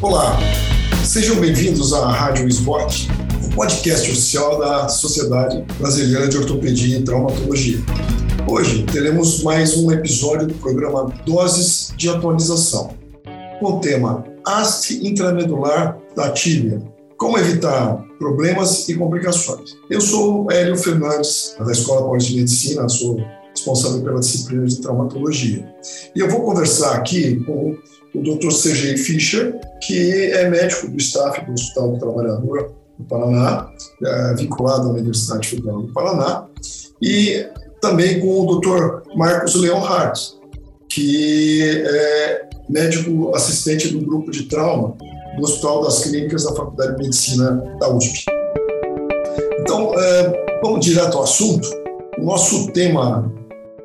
Olá, sejam bem-vindos à Rádio Esporte, o podcast oficial da Sociedade Brasileira de Ortopedia e Traumatologia. Hoje teremos mais um episódio do programa Doses de Atualização, com o tema haste intramedular da tíbia, como evitar problemas e complicações. Eu sou Hélio Fernandes, da Escola Paulista de Medicina, sou responsável pela disciplina de traumatologia. E eu vou conversar aqui com o Dr. C.G. Fischer, que é médico do staff do Hospital do Trabalhador do Paraná, é, vinculado à Universidade Federal do Paraná, e também com o Dr. Marcos Leonhardt, que é médico assistente do grupo de trauma do Hospital das Clínicas da Faculdade de Medicina da USP. Então, é, vamos direto ao assunto. O nosso tema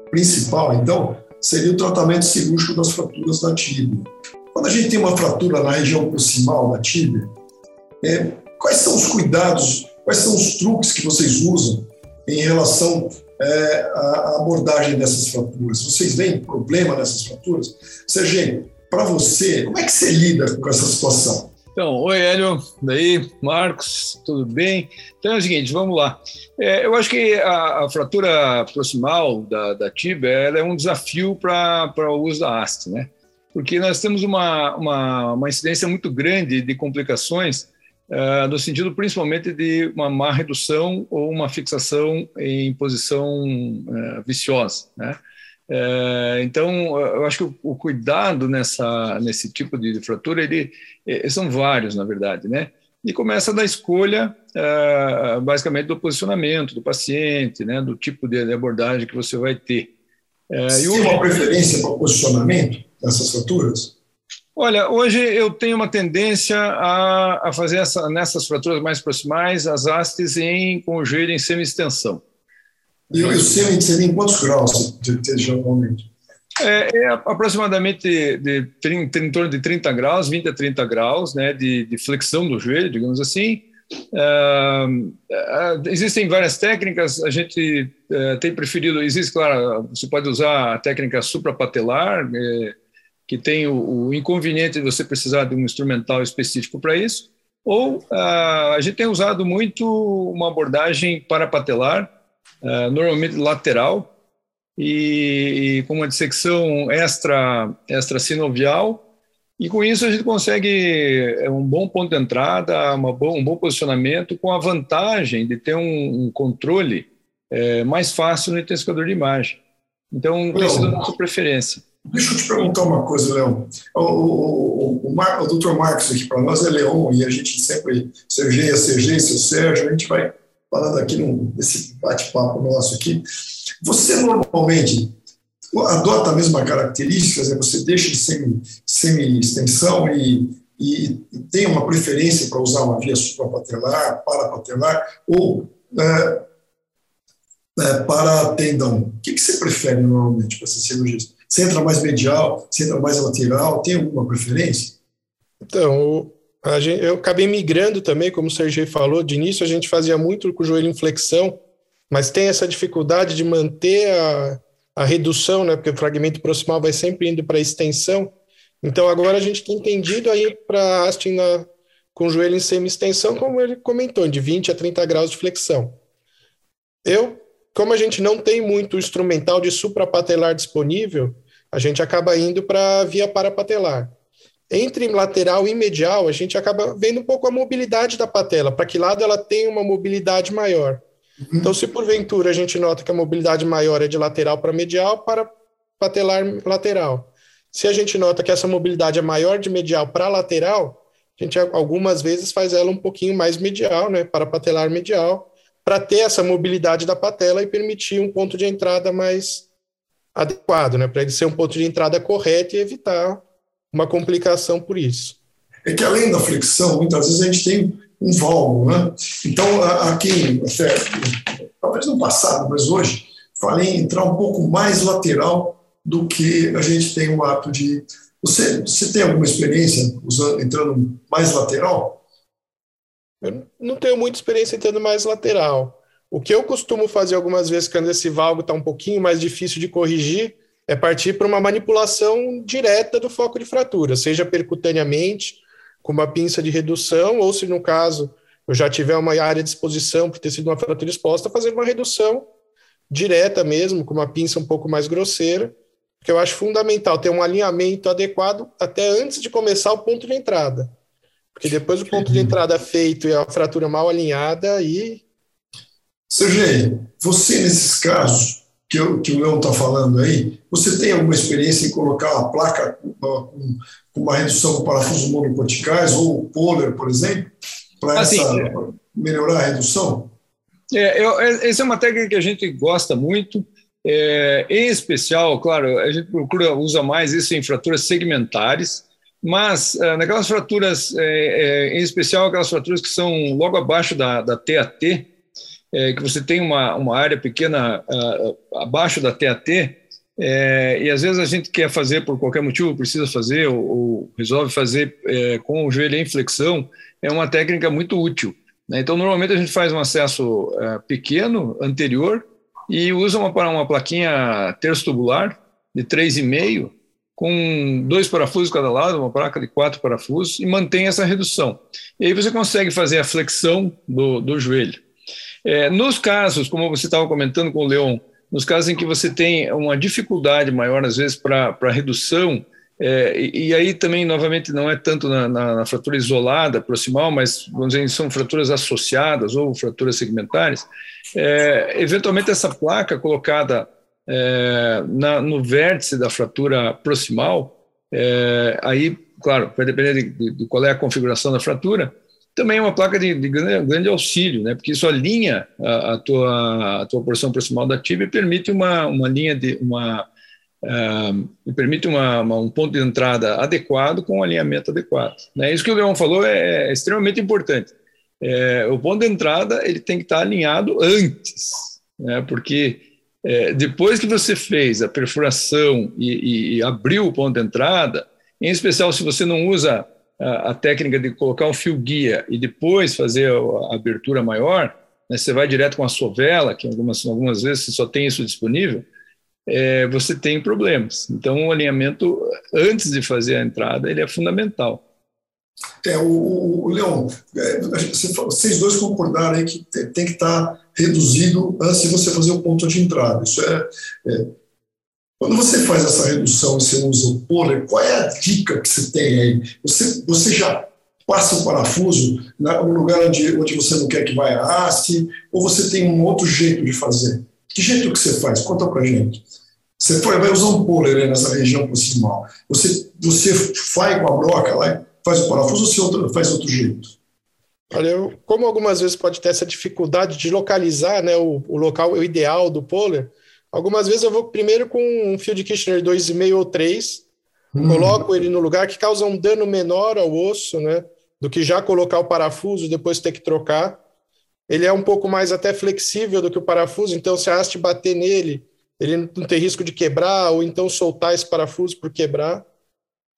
principal, então, seria o tratamento cirúrgico das fraturas da tíbia. Quando a gente tem uma fratura na região proximal da tíbia, é, quais são os cuidados, quais são os truques que vocês usam em relação é, à abordagem dessas fraturas? Vocês veem problema nessas fraturas? Sergei, para você, como é que você lida com essa situação? Então, oi Hélio, daí, Marcos, tudo bem? Então é o seguinte, vamos lá. É, eu acho que a, a, fratura proximal da, da é um desafio para o uso da haste, né? Porque nós temos uma, uma, uma incidência muito grande de complicações, uh, no sentido principalmente de uma má redução ou uma fixação em posição uh, viciosa, né? É, então, eu acho que o, cuidado nessa, nesse tipo de fratura, ele, é, são vários, na verdade, né? E começa da escolha, é, basicamente, do posicionamento do paciente, né? Do tipo de abordagem que você vai ter. Você tem uma preferência para o posicionamento dessas fraturas? Olha, hoje eu tenho uma tendência a, a fazer essa, nessas fraturas mais proximais as hastes em, com o joelho em semi-extensão. E o seu seria em quantos graus geralmente? É, é, aproximadamente de 30, em torno de 30 graus, 20 a 30 graus né, de, de flexão do joelho, digamos assim. Uh, uh, existem várias técnicas, a gente uh, tem preferido, existe, claro, você pode usar a técnica suprapatelar, eh, que tem o, o, inconveniente de você precisar de um instrumental específico para isso, ou a gente tem usado muito uma abordagem parapatelar, uh, normalmente lateral, e, e, com uma dissecção extra, extra sinovial, e com isso a gente consegue é, um bom ponto de entrada, uma bom, um bom posicionamento, com a vantagem de ter um, um controle é, mais fácil no intensificador de imagem. Então, tem sido a nossa preferência. Deixa eu te perguntar uma coisa, Leão. O, o, o, Mar, o doutor Marcos aqui para nós é Leão, e a gente sempre, é Sergei, seu Sérgio, a gente vai falando aqui nesse bate-papo nosso aqui, você normalmente adota a mesma característica, dizer, você deixa de semi-extensão e, e, tem uma preferência para usar uma via suprapatelar, parapatelar ou é, é, para tendão. O que, que você prefere normalmente para essa cirurgia? Você entra mais medial, você entra mais lateral, tem alguma preferência? Então, Gente, eu acabei migrando também, como o Sergei falou, de início a gente fazia muito com o joelho em flexão, mas tem essa dificuldade de manter a, a redução, né, porque o fragmento proximal vai sempre indo para a extensão. Então agora a gente tem entendido aí para Astin na, com o joelho em semi-extensão, como ele comentou, de 20 a 30 graus de flexão. Eu, como a gente não tem muito instrumental de suprapatelar disponível, a gente acaba indo para via parapatelar. Entre lateral e medial, a gente acaba vendo um pouco a mobilidade da patela, para que lado ela tem uma mobilidade maior. Uhum. Então, se porventura a gente nota que a mobilidade maior é de lateral para medial, para patelar lateral. Se a gente nota que essa mobilidade é maior de medial para lateral, a gente algumas vezes faz ela um pouquinho mais medial, né, para patelar medial, para ter essa mobilidade da patela e permitir um ponto de entrada mais adequado, né, para ele ser um ponto de entrada correto e evitar uma complicação por isso. É que além da flexão, muitas vezes a gente tem um valgo, né? Então, aqui, até, talvez no passado, mas hoje, falei em entrar um pouco mais lateral do que a gente tem o hábito de. Você, você tem alguma experiência usando, entrando mais lateral? Eu não tenho muita experiência entrando mais lateral. O que eu costumo fazer algumas vezes quando esse valgo está um pouquinho mais difícil de corrigir é partir para uma manipulação direta do foco de fratura, seja percutaneamente com uma pinça de redução, ou se no caso eu já tiver uma área de exposição por ter sido uma fratura exposta, fazer uma redução direta mesmo, com uma pinça um pouco mais grosseira, porque eu acho fundamental ter um alinhamento adequado até antes de começar o ponto de entrada. Porque depois do ponto de entrada feito e a fratura mal alinhada, aí. Sergei, você nesses casos que, eu, que o Leão está falando aí, você tem alguma experiência em colocar uma placa com, com uma redução do parafuso monocorticais ou polar, por exemplo, para assim, melhorar a redução? É, eu, é, essa é uma técnica que a gente gosta muito. É, em especial, claro, a gente procura usa mais isso em fraturas segmentares, mas é, naquelas fraturas, é, é, em especial aquelas fraturas que são logo abaixo da, da TAT, que você tem uma, uma área pequena abaixo da TAT, e às vezes a gente quer fazer por qualquer motivo, precisa fazer ou, ou resolve fazer com o joelho em flexão, é uma técnica muito útil. Né? Então, normalmente a gente faz um acesso pequeno, anterior, e usa uma, uma plaquinha terço tubular de 3,5 com dois parafusos cada lado, uma placa de quatro parafusos, e mantém essa redução. E aí você consegue fazer a flexão do, do joelho. É, nos casos, como você estava comentando com o Leon, nos casos em que você tem uma dificuldade maior, às vezes, para redução é, e, e, aí também, novamente, não é tanto na, na, na, fratura isolada, proximal, mas vamos dizer, são fraturas associadas ou fraturas segmentares. É, eventualmente, essa placa colocada é, na, no vértice da fratura proximal, é, aí, claro, vai depender de, de, de, qual é a configuração da fratura, também é uma placa de, de grande, auxílio, né, porque isso alinha a, a, tua, a tua porção proximal da tíbia e permite uma, uma linha de uma uh, permite uma, uma, um ponto de entrada adequado com um alinhamento adequado. Né? Isso que o Leão falou é, é extremamente importante. É, o ponto de entrada ele tem que estar alinhado antes, né? porque é, depois que você fez a perfuração e, e, e, abriu o ponto de entrada, em especial se você não usa a, técnica de colocar um fio guia e depois fazer a, abertura maior, né? você vai direto com a sovela, que algumas, algumas vezes você só tem isso disponível, é, você tem problemas. Então, o alinhamento, antes de fazer a entrada, ele é fundamental. É, o, o é, vocês dois concordaram aí que tem, tem, que estar reduzido antes de você fazer o ponto de entrada. Isso é, é, quando você faz essa redução e você usa o polar, qual é a dica que você tem aí? Você, você já passa o parafuso no lugar onde, onde você não quer que vá a haste, ou você tem um outro jeito de fazer? Que jeito que você faz? Conta pra gente. Você vai usar um puller né, nessa região proximal. Você, você faz com a broca lá, faz o parafuso ou você outro, faz outro jeito? Olha, como algumas vezes pode ter essa dificuldade de localizar né, o, o local o ideal do puller, algumas vezes eu vou primeiro com um fio de Kirchner 2,5 ou 3, hum. coloco ele no lugar que causa um dano menor ao osso, né, do que já colocar o parafuso e depois ter que trocar. Ele é um pouco mais até flexível do que o parafuso, então se a haste bater nele, ele não tem risco de quebrar ou então soltar esse parafuso por quebrar.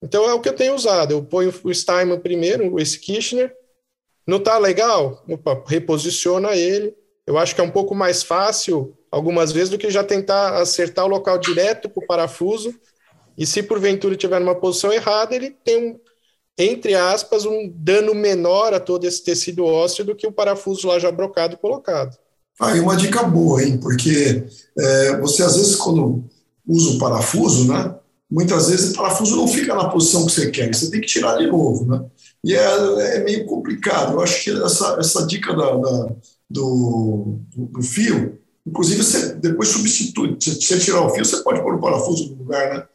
Então é o que eu tenho usado. Eu ponho o Steinman primeiro, esse Kirchner. Não está legal? Opa, reposiciona ele. Eu acho que é um pouco mais fácil, algumas vezes, do que já tentar acertar o local direto para o parafuso. E se porventura tiver numa posição errada, ele tem um, entre aspas, um dano menor a todo esse tecido ósseo do que o parafuso lá já brocado e colocado. Ah, e uma dica boa, hein? Porque é, você às vezes quando usa o parafuso, né? Muitas vezes o parafuso não fica na posição que você quer, você tem que tirar de novo, né? E é, é meio complicado. Eu acho que essa, essa dica da, da do, do, fio, inclusive você depois substitui. Se você tirar o fio, você pode pôr o parafuso no lugar, né?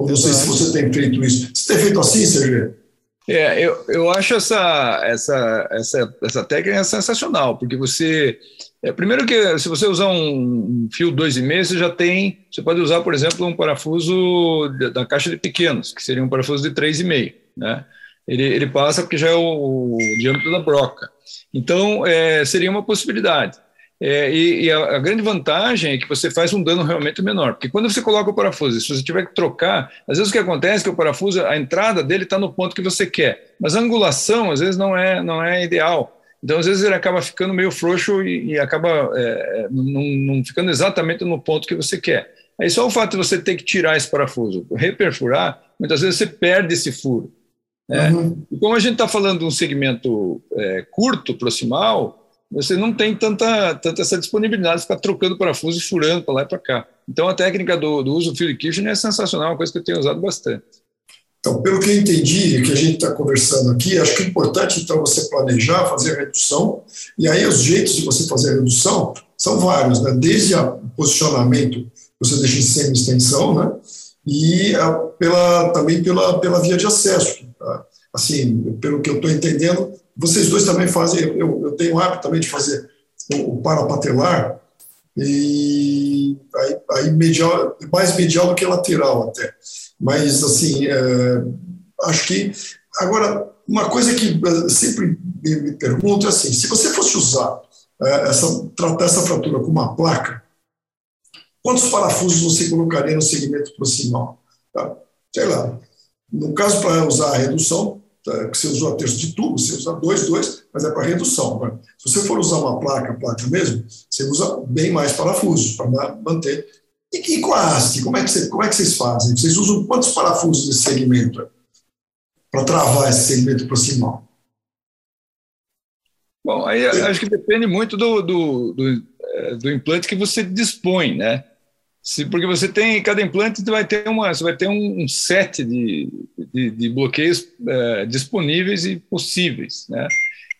Eu não sei se você tem feito isso. Você tem feito assim, Sérgio? É, eu, eu acho essa, essa, essa, essa técnica sensacional, porque você. É, primeiro que se você usar um fio 2,5, você já tem. Você pode usar, por exemplo, um parafuso da caixa de pequenos, que seria um parafuso de 3,5. Né? Ele, ele passa porque já é o, o diâmetro da broca. Então, é, seria uma possibilidade. É, e, e a, a, grande vantagem é que você faz um dano realmente menor, porque quando você coloca o parafuso, se você tiver que trocar, às vezes o que acontece é que o parafuso, a entrada dele está no ponto que você quer, mas a angulação às vezes não é, não é ideal. Então, às vezes ele acaba ficando meio frouxo e, e acaba é, não, não ficando exatamente no ponto que você quer. Aí só o fato de você ter que tirar esse parafuso, reperfurar, muitas vezes você perde esse furo. Né? Uhum. E como a gente está falando de um segmento é, curto, proximal, você não tem tanta, tanta essa disponibilidade de ficar trocando parafuso e furando para lá e para cá. Então, a técnica do, do uso do field kitchen é sensacional, é uma coisa que eu tenho usado bastante. Então, pelo que eu entendi, que a gente está conversando aqui, acho que é importante, então, você planejar, fazer a redução, e aí os jeitos de você fazer a redução são vários, né? desde o posicionamento, você deixa em semi-extensão, né? e a, pela, também pela, pela via de acesso. Assim, pelo que eu estou entendendo, vocês dois também fazem, eu, eu tenho o hábito também de fazer o, o parapatelar, e aí, aí medial, mais medial do que lateral até. Mas, assim, é, acho que. Agora, uma coisa que sempre me pergunto é assim: se você fosse usar, é, essa, tratar essa fratura com uma placa, quantos parafusos você colocaria no segmento proximal? Tá? Sei lá. No caso, para usar a redução, que você usou a terço de tubo, você usa dois, dois, mas é para redução. Né? Se você for usar uma placa, placa mesmo, você usa bem mais parafusos para manter e, e com a haste, como é, que você, como é que vocês fazem? Vocês usam quantos parafusos nesse segmento para travar esse segmento proximal? Bom, aí é. acho que depende muito do, do, do, é, do, implante que você dispõe, né? Se, porque você tem, cada implante vai ter, uma, você vai ter um, um set de, de, de bloqueios é, disponíveis e possíveis, né?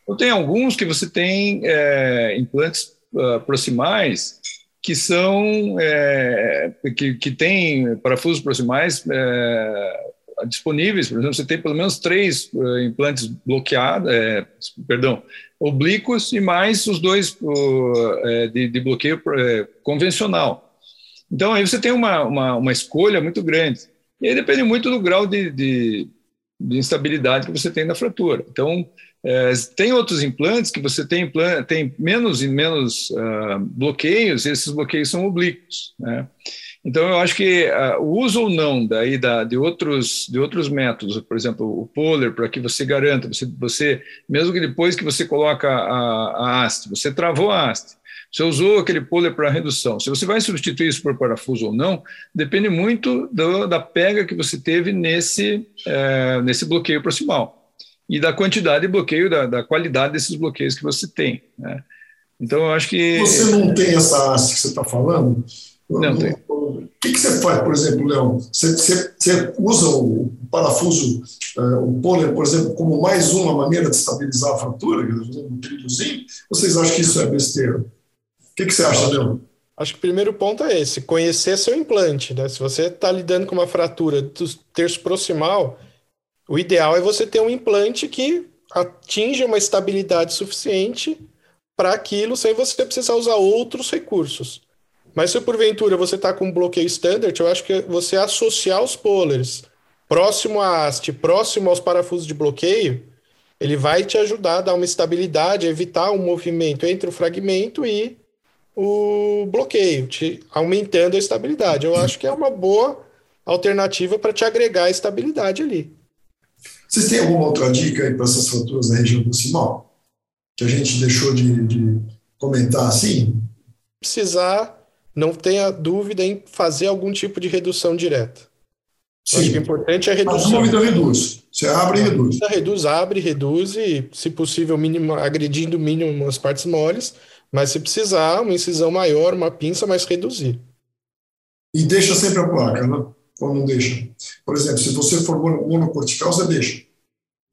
Então, tem alguns que você tem é, implantes uh, proximais que são é, que, que têm parafusos proximais é, disponíveis. Por exemplo, você tem pelo menos três é, implantes bloqueados, é, perdão, oblíquos e mais os dois é, de, de, bloqueio convencional. Então aí você tem uma, uma, uma, escolha muito grande. E aí depende muito do grau de, de, de instabilidade que você tem na fratura. Então é, tem outros implantes que você tem, tem menos e menos uh, bloqueios, e esses bloqueios são oblíquos. Né? Então, eu acho que uh, o uso ou não daí da, de, outros, de outros métodos, por exemplo, o Polar, para que você garanta, você, você, mesmo que depois que você coloca a, a haste, você travou a haste, você usou aquele Polar para redução, se você vai substituir isso por parafuso ou não, depende muito do, da pega que você teve nesse, uh, nesse bloqueio proximal e da quantidade de bloqueio, da, da qualidade desses bloqueios que você tem. Né? Então, eu acho que. Você não tem essa haste que você está falando? Não, tem. O que, que, você faz, por exemplo, Leão? Você, você, você usa o parafuso, uh, o pôler, por exemplo, como mais uma maneira de estabilizar a fratura, um trilhozinho? Vocês acham que isso é besteira? O que, que você acha, Leão? Acho que o primeiro ponto é esse: conhecer seu implante. Né? Se você está lidando com uma fratura do terço proximal, o ideal é você ter um implante que atinja uma estabilidade suficiente para aquilo sem você precisar usar outros recursos. Mas se porventura você está com um bloqueio standard, eu acho que você associar os polars próximo à haste, próximo aos parafusos de bloqueio, ele vai te ajudar a dar uma estabilidade, evitar um movimento entre o fragmento e o bloqueio, te aumentando a estabilidade. Eu acho que é uma boa alternativa para te agregar estabilidade ali. Vocês têm alguma outra dica aí para essas fraturas da região proximal? Que a gente deixou de, de comentar assim? Precisar, não tenha dúvida em fazer algum tipo de redução direta. Sim. Acho que o importante é a redução. A dúvida reduz. Você abre e reduz. Reduz, abre, reduz e, se possível, mínimo, agredindo o mínimo as partes moles. Mas se precisar, uma incisão maior, uma pinça, mas reduzir. E deixa sempre a placa, né? ou não deixa? Por exemplo, se você for monocortical, você deixa.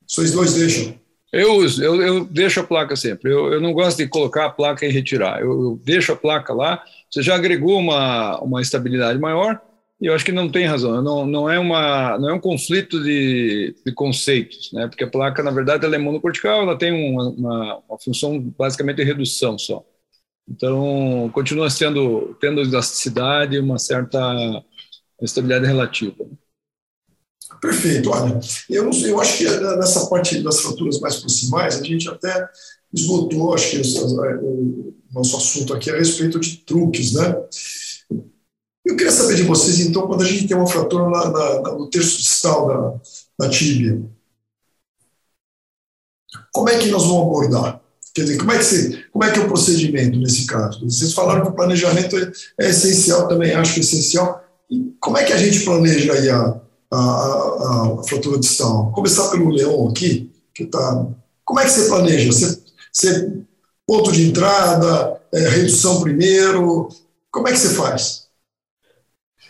Vocês dois deixam. Eu uso, eu, eu deixo a placa sempre. Eu, eu, não gosto de colocar a placa e retirar. Eu, eu, deixo a placa lá. Você já agregou uma, uma estabilidade maior eu acho que não tem razão. Não, não, é, uma, não é um conflito de, de conceitos, né? porque a placa, na verdade, ela é monocortical, ela tem uma, uma, uma função basicamente de redução só. Então, continua sendo, tendo elasticidade uma certa estabilidade relativa. Perfeito, olha, eu, eu acho que nessa parte das fraturas mais proximais, a gente até esgotou, acho que o nosso assunto aqui a respeito de truques, né? Eu queria saber de vocês, então, quando a gente tem uma fratura na, na, no terço distal da, da tíbia, como é que nós vamos abordar? Quer dizer, como é que, você, como é, que é o procedimento nesse caso? Vocês falaram que o planejamento é, é essencial, também acho é essencial, como é que a gente planeja aí a, a, a, a fratura distal? Começar pelo Leão aqui, que tá. Como é que você planeja? Você, você ponto de entrada, é, redução primeiro? Como é que você faz?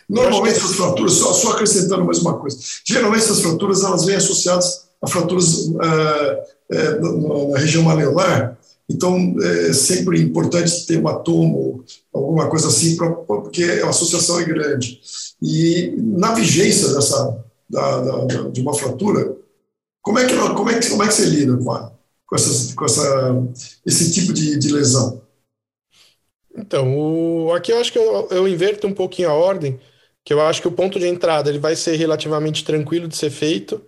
Normalmente essas fraturas, só, só, acrescentando mais uma coisa, geralmente essas fraturas elas vêm associadas a fraturas é, é, na, na, região maleolar, então é sempre importante ter um atomo, alguma coisa assim, pra, porque a associação é grande. E na vigência dessa, da, da, de uma fratura, como é que, como é que, como é que você lida com, a, com, essas, com essa, esse tipo de, de lesão? Então, o, aqui eu acho que eu, eu inverto um pouquinho a ordem, que eu acho que o ponto de entrada ele vai ser relativamente tranquilo de ser feito.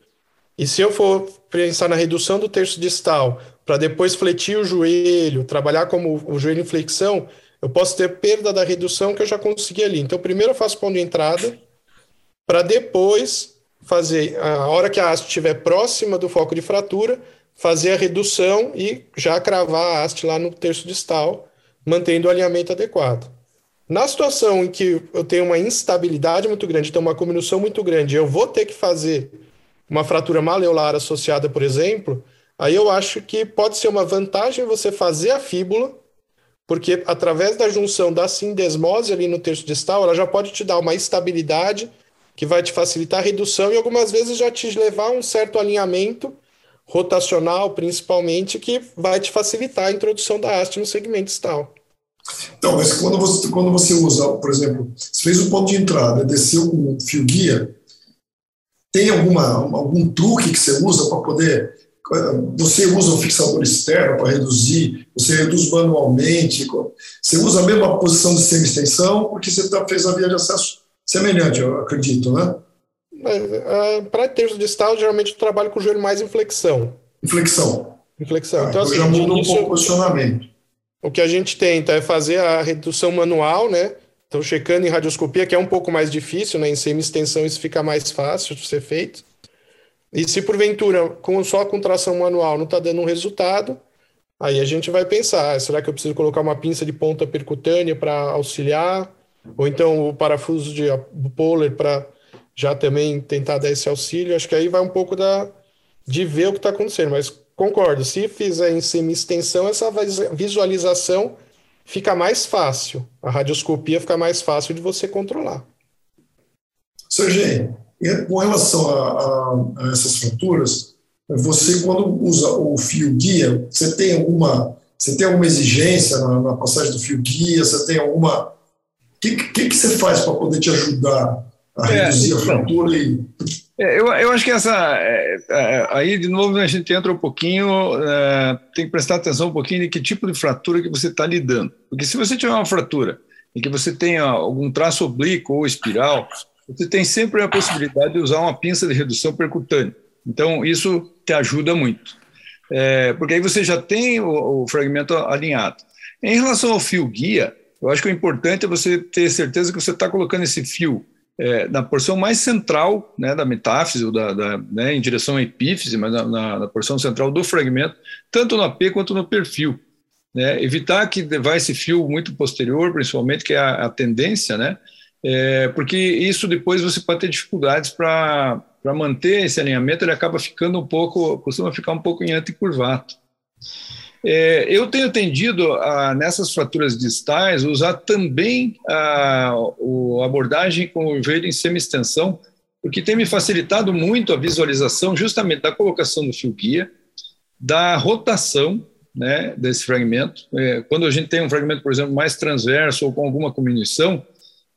E se eu for pensar na redução do terço distal, para depois fletir o joelho, trabalhar como o joelho em flexão, eu posso ter perda da redução que eu já consegui ali. Então, primeiro eu faço ponto de entrada, para depois fazer, a hora que a haste estiver próxima do foco de fratura, fazer a redução e já cravar a haste lá no terço distal, mantendo o alinhamento adequado. Na situação em que eu tenho uma instabilidade muito grande, então uma combinação muito grande, eu vou ter que fazer uma fratura maleolar associada, por exemplo, aí eu acho que pode ser uma vantagem você fazer a fíbula, porque através da junção da sindesmose ali no terço distal, ela já pode te dar uma estabilidade que vai te facilitar a redução e algumas vezes já te levar a um certo alinhamento rotacional, principalmente, que vai te facilitar a introdução da haste no segmento distal. Então, mas quando você, quando você usa, por exemplo, você fez um ponto de entrada, desceu com um fio guia, tem alguma, algum truque que você usa para poder. Você usa um fixador externo para reduzir, você reduz manualmente, você usa a mesma posição de semi-extensão, porque você tá, fez a via de acesso semelhante, eu acredito, né? É, para terço distal, geralmente eu trabalho com o joelho mais em flexão. Inflexão. Inflexão. Ah, então, então assim, já muda um pouco o posicionamento. O que a gente tenta é fazer a redução manual, né? Então, checando em radioscopia, que é um pouco mais difícil, né? Em semi-extensão isso fica mais fácil de ser feito. E se porventura, com só a contração manual não está dando um resultado, aí a gente vai pensar, ah, será que eu preciso colocar uma pinça de ponta percutânea para auxiliar? Ou então o parafuso de polar para já também tentar dar esse auxílio? Acho que aí vai um pouco da, de ver o que está acontecendo, mas concordo, se fizer em semi-extensão, essa visualização fica mais fácil, a radioscopia fica mais fácil de você controlar. Sergei, com relação a, a, a, essas fraturas, você quando usa o fio guia, você tem alguma, você tem alguma exigência na, na passagem do fio guia? Você tem alguma, o que, que, que, você faz para poder te ajudar a é, reduzir então, a fratura e eu, eu acho que essa. É, é, aí, de novo, a gente entra um pouquinho. É, tem que prestar atenção um pouquinho de que tipo de fratura que você está lidando. Porque se você tiver uma fratura em que você tenha algum traço oblíquo ou espiral, você tem sempre a possibilidade de usar uma pinça de redução percutânea. Então, isso te ajuda muito. É, porque aí você já tem o, o fragmento alinhado. Em relação ao fio guia, eu acho que o importante é você ter certeza que você está colocando esse fio é, na porção mais central né, da metáfise, ou da, da né, em direção à epífise, mas na, na, na, porção central do fragmento, tanto no AP quanto no perfil. Né, evitar que vá esse fio muito posterior, principalmente, que é a, a tendência, né, é, porque isso depois você pode ter dificuldades para manter esse alinhamento, ele acaba ficando um pouco, costuma ficar um pouco em anticurvato. É, eu tenho tendido, a, nessas fraturas distais, usar também a, a abordagem com o joelho em semi-extensão, porque tem me facilitado muito a visualização justamente da colocação do fio guia, da rotação né, desse fragmento. É, quando a gente tem um fragmento, por exemplo, mais transverso ou com alguma combinação,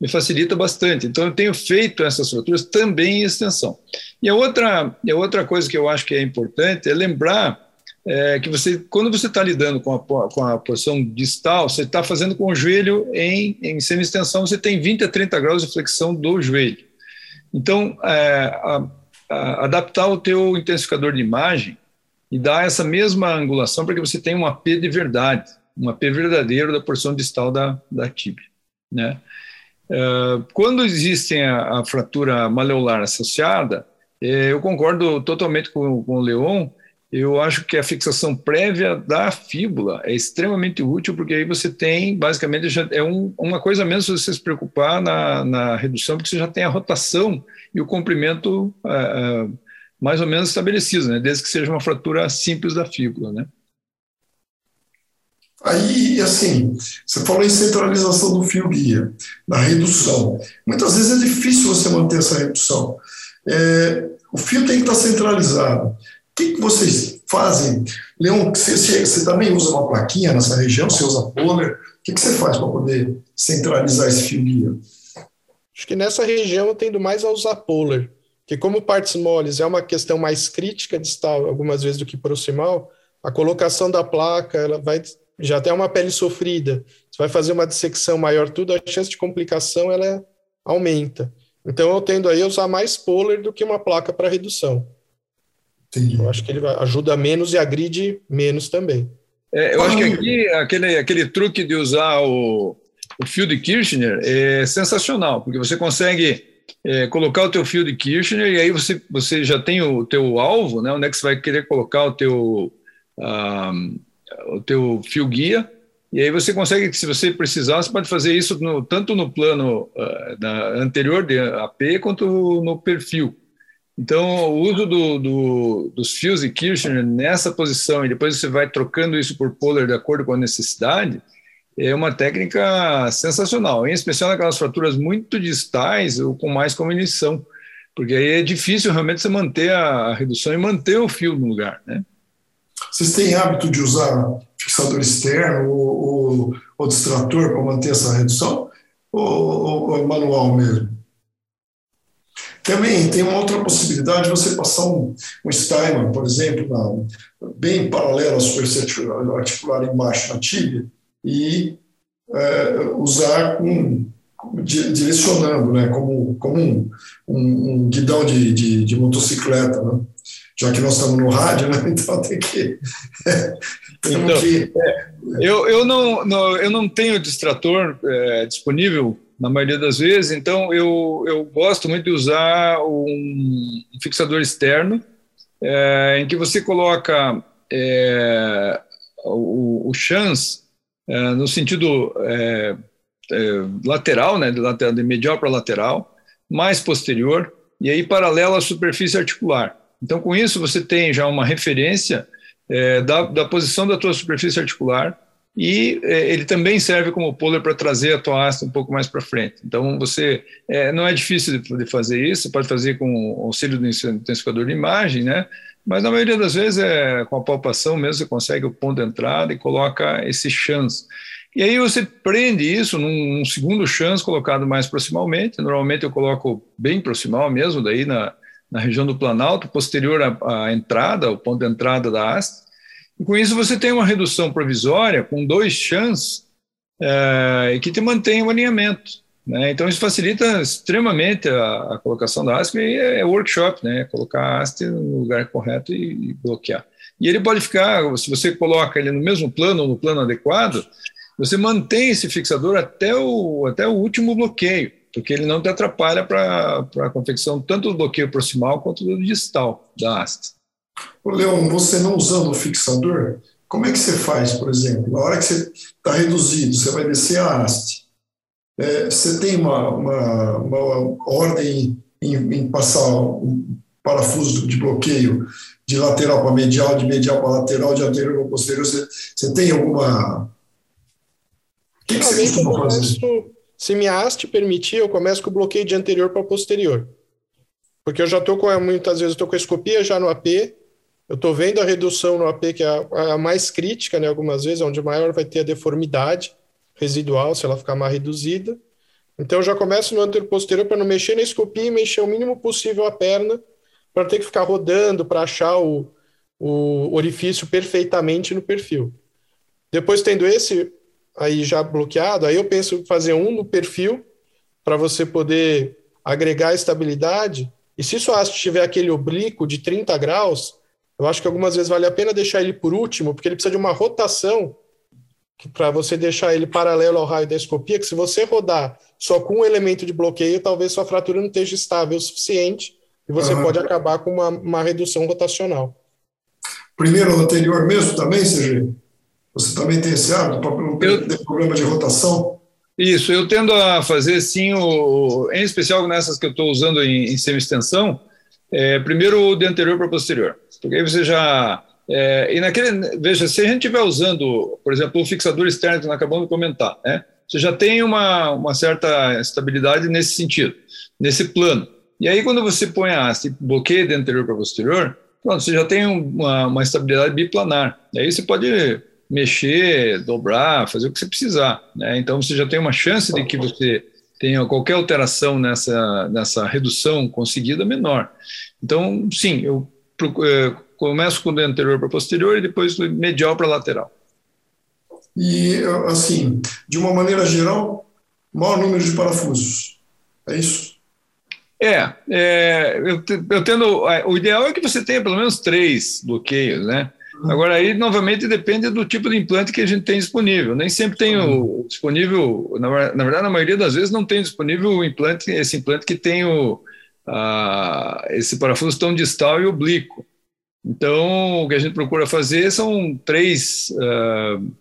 me facilita bastante. Então, eu tenho feito essas fraturas também em extensão. E a outra, a outra coisa que eu acho que é importante é lembrar é, que você, quando você está lidando com a, com a posição distal, você está fazendo com o joelho em, em semi-extensão, você tem 20 a 30 graus de flexão do joelho. Então, é, a, a, adaptar o teu intensificador de imagem e dar essa mesma angulação para que você tenha um AP de verdade, um AP verdadeiro da porção distal da, da tíbia. Né? É, quando existe a, a, fratura maleolar associada, é, eu concordo totalmente com, com o Leon, eu acho que a fixação prévia da fíbula é extremamente útil, porque aí você tem, basicamente, já é um, uma coisa menos você se preocupar na, na, redução, porque você já tem a rotação e o comprimento uh, uh, mais ou menos estabelecidos, né, desde que seja uma fratura simples da fíbula. Né. Aí, assim, você falou em centralização do fio guia, da redução. Muitas vezes é difícil você manter essa redução. É, o fio tem que estar centralizado. O que, que vocês fazem? Leon, você, você, também usa uma plaquinha nessa região? Você usa poler? O que, que você faz para poder centralizar esse fio guia? Acho que nessa região eu tendo mais a usar poler, que como partes moles é uma questão mais crítica distal algumas vezes do que proximal, a colocação da placa ela vai já tem uma pele sofrida, você vai fazer uma dissecção maior, tudo, a chance de complicação ela aumenta. Então eu tendo aí a usar mais poler do que uma placa para redução. Entendi. Eu acho que ele ajuda menos e agride menos também. É, eu acho que aqui aquele, aquele truque de usar o, o fio de Kirchner é sensacional, porque você consegue é, colocar o teu fio de Kirchner e aí você, você já tem o teu alvo, né, onde é que você vai querer colocar o teu... Um, o teu fio guia, e aí você consegue, se você precisar, você pode fazer isso no, tanto no plano uh, da, anterior de AP quanto no perfil. Então, o uso do, do, dos fios de Kirchner nessa posição e depois você vai trocando isso por polar de acordo com a necessidade, é uma técnica sensacional, em especial naquelas fraturas muito distais ou com mais comunição, porque aí é difícil realmente você manter a redução e manter o fio no lugar, né? Vocês têm hábito de usar fixador externo ou, ou, ou distrator para manter essa redução? Ou, ou, manual mesmo? Também tem uma outra possibilidade de você passar um, um Steinman, por exemplo, na, bem paralelo à superfície articular embaixo na tíbia e é, usar com, direcionando, né, como, como um, um, um guidão de, de, de motocicleta. Né? já que nós estamos no rádio, né? então tem que. então, que... É, eu, eu, não, não, eu não tenho distrator é, disponível na maioria das vezes, então eu, eu gosto muito de usar um fixador externo, é, em que você coloca é, o, o chance é, no sentido lateral, né, de, lateral, de medial para lateral, mais posterior, e aí paralelo à superfície articular. Então, com isso, você tem já uma referência da, da, posição da tua superfície articular e é, ele também serve como polar para trazer a tua haste um pouco mais para frente. Então, você é, não é difícil de, de, fazer isso, pode fazer com o auxílio do intensificador de imagem, né? Mas na maioria das vezes é com a palpação mesmo você consegue o ponto de entrada e coloca esse chance. E aí você prende isso num, num segundo chance colocado mais proximalmente. Normalmente eu coloco bem proximal mesmo, daí na, na região do Planalto, posterior à, à entrada, o ponto de entrada da haste. E com isso você tem uma redução provisória com dois chans é, que te mantém o alinhamento. Né? Então isso facilita extremamente a, a colocação da haste e é, é workshop, né? colocar a haste no lugar correto e, e bloquear. E ele pode ficar, se você coloca ele no mesmo plano ou no plano adequado, você mantém esse fixador até o, até o último bloqueio porque ele não te atrapalha para a confecção tanto do bloqueio proximal quanto do distal da haste. Ô, Leon, você não usando o fixador, como é que você faz, por exemplo? Na hora que você está reduzido, você vai descer a haste. É, você tem uma, uma, uma ordem em, em, passar um parafuso de bloqueio de lateral para medial, de medial para lateral, de anterior para posterior. Você, você tem alguma. O que, que você costuma fazer? Se minha haste permitir, eu começo com o bloqueio de anterior para posterior. Porque eu já estou com, muitas vezes, estou com a escopia já no AP, eu estou vendo a redução no AP, que é a, a, mais crítica, né, algumas vezes, onde maior vai ter a deformidade residual, se ela ficar mais reduzida. Então, eu já começo no anterior posterior para não mexer na escopia e mexer o mínimo possível a perna, para ter que ficar rodando para achar o, o orifício perfeitamente no perfil. Depois, tendo esse aí já bloqueado, aí eu penso fazer um no perfil para você poder agregar estabilidade. E se sua haste tiver aquele oblíquo de 30 graus, eu acho que algumas vezes vale a pena deixar ele por último, porque ele precisa de uma rotação para você deixar ele paralelo ao raio da escopia, que se você rodar só com um elemento de bloqueio, talvez sua fratura não esteja estável o suficiente e você uhum. pode acabar com uma, uma redução rotacional. primeiro ou anterior mesmo também, Sergio? Você também tem esse hábito, eu, tem problema de rotação? Isso, eu tendo a fazer sim, o, em especial nessas que eu estou usando em, em semi-extensão, é, primeiro o de anterior para posterior, porque aí você já. É, e naquele, veja, se a gente estiver usando, por exemplo, o fixador externo que nós acabamos de comentar, né, você já tem uma, uma certa estabilidade nesse sentido, nesse plano. E aí, quando você põe a haste bloqueia de anterior para posterior, pronto, você já tem uma, uma estabilidade biplanar. E aí você pode mexer, dobrar, fazer o que você precisar. Né? Então você já tem uma chance de que você tenha qualquer alteração nessa, nessa redução conseguida menor. Então, sim, eu começo com o anterior para posterior e depois do medial para lateral. E, assim, de uma maneira geral, maior número de parafusos. É isso? É, é eu, eu tendo. O ideal é que você tenha pelo menos três bloqueios, né? Agora, aí, novamente, depende do tipo de implante que a gente tem disponível. Nem sempre tem o disponível, na, na verdade, na maioria das vezes, não tem disponível o implante, esse implante que tem o, a, esse parafuso tão distal e oblíquo. Então, o que a gente procura fazer são três, uh,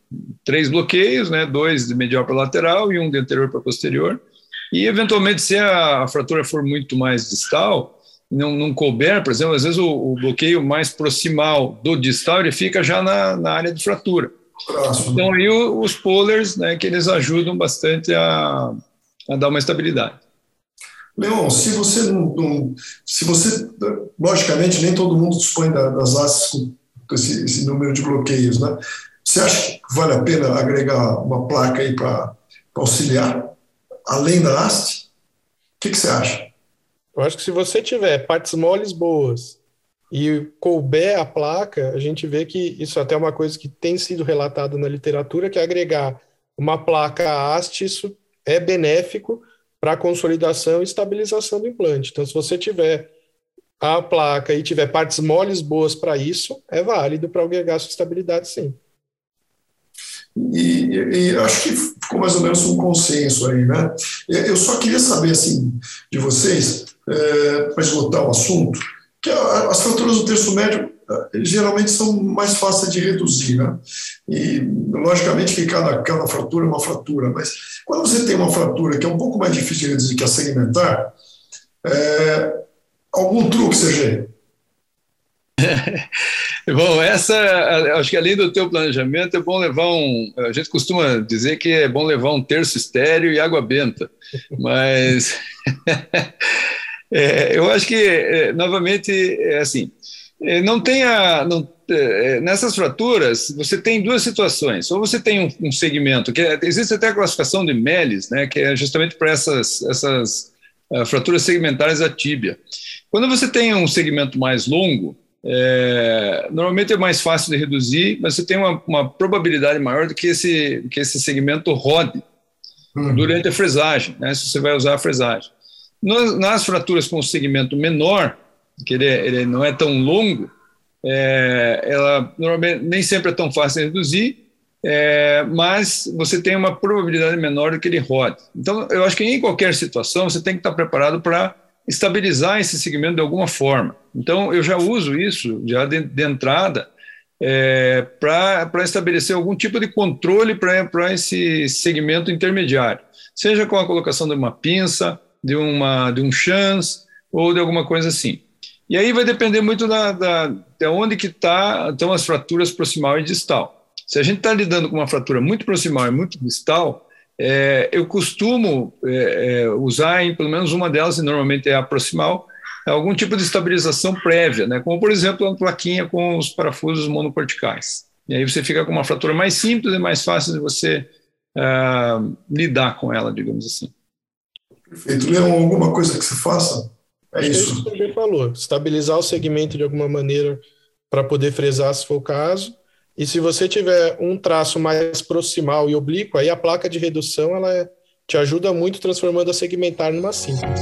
três bloqueios, né? dois de medial para lateral e um de anterior para posterior. E, eventualmente, se a, a fratura for muito mais distal, não, não couber, por exemplo, às vezes o, o, bloqueio mais proximal do distal ele fica já na, na área de fratura. Próximo. Então aí os polars, né, que eles ajudam bastante a, a dar uma estabilidade. Leon, se você não, não, se você, logicamente nem todo mundo dispõe das hastes com esse, esse, número de bloqueios, né? Você acha que vale a pena agregar uma placa aí para auxiliar, além da haste? O que, que você acha? Eu acho que se você tiver partes moles boas e couber a placa, a gente vê que isso é até é uma coisa que tem sido relatado na literatura, que agregar uma placa haste, isso é benéfico para consolidação e estabilização do implante. Então, se você tiver a placa e tiver partes moles boas para isso, é válido para agregar sua estabilidade, sim. E, e, acho que ficou mais ou menos um consenso aí, né? Eu só queria saber, assim, de vocês, é, para esgotar o assunto, que as fraturas do terço médio é, geralmente são mais fáceis de reduzir, né? E, logicamente, que cada, cada fratura é uma fratura, mas quando você tem uma fratura que é um pouco mais difícil de reduzir, que é segmentar, é, algum truque, CG? bom, essa, acho que além do teu planejamento, é bom levar um. A gente costuma dizer que é bom levar um terço estéreo e água benta, mas é, eu acho que, é, novamente, é assim: não tenha. Não, é, nessas fraturas, você tem duas situações. Ou você tem um, um segmento, que existe até a classificação de MELES, né, que é justamente para essas, essas uh, fraturas segmentares da tíbia. Quando você tem um segmento mais longo, é, normalmente é mais fácil de reduzir, mas você tem uma, uma probabilidade maior do que esse, que esse segmento rode uhum. durante a fresagem, né, se você vai usar a fresagem. Nas, nas fraturas com segmento menor, que ele, é, ele não é tão longo, é, ela normalmente nem sempre é tão fácil de reduzir, é, mas você tem uma probabilidade menor de que ele rode. Então, eu acho que em qualquer situação você tem que estar preparado para estabilizar esse segmento de alguma forma. Então, eu já uso isso já de, de entrada é, para estabelecer algum tipo de controle para esse segmento intermediário, seja com a colocação de uma pinça, de, uma, de um chance ou de alguma coisa assim. E aí vai depender muito da, da, de onde que tá, estão as fraturas proximal e distal. Se a gente está lidando com uma fratura muito proximal e muito distal, é, eu costumo é, é, usar em pelo menos uma delas, e normalmente é a proximal, algum tipo de estabilização prévia, né? como por exemplo uma plaquinha com os parafusos monocorticais. E aí você fica com uma fratura mais simples e mais fácil de você uh, lidar com ela, digamos assim. Perfeito. Leon, alguma coisa que você faça? É isso. isso que você falou, estabilizar o segmento de alguma maneira para poder fresar se for o caso, e se você tiver um traço mais proximal e oblíquo, aí a placa de redução ela é, te ajuda muito transformando a segmentar numa simples.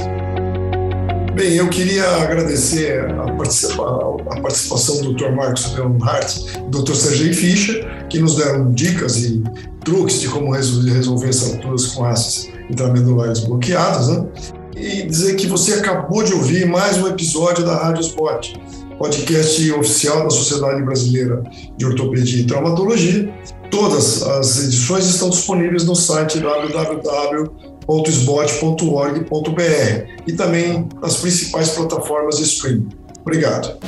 Bem, eu queria agradecer a, participa a participação do Dr. Marcos Leonhardt e do Dr. Sergei Fischer, que nos deram dicas e truques de como resolver essas alturas com ácidos intramedulares bloqueados, né? E dizer que você acabou de ouvir mais um episódio da Rádio Spot podcast oficial da Sociedade Brasileira de Ortopedia e Traumatologia. Todas as edições estão disponíveis no site www.sbot.org.br e também nas principais plataformas de streaming. Obrigado.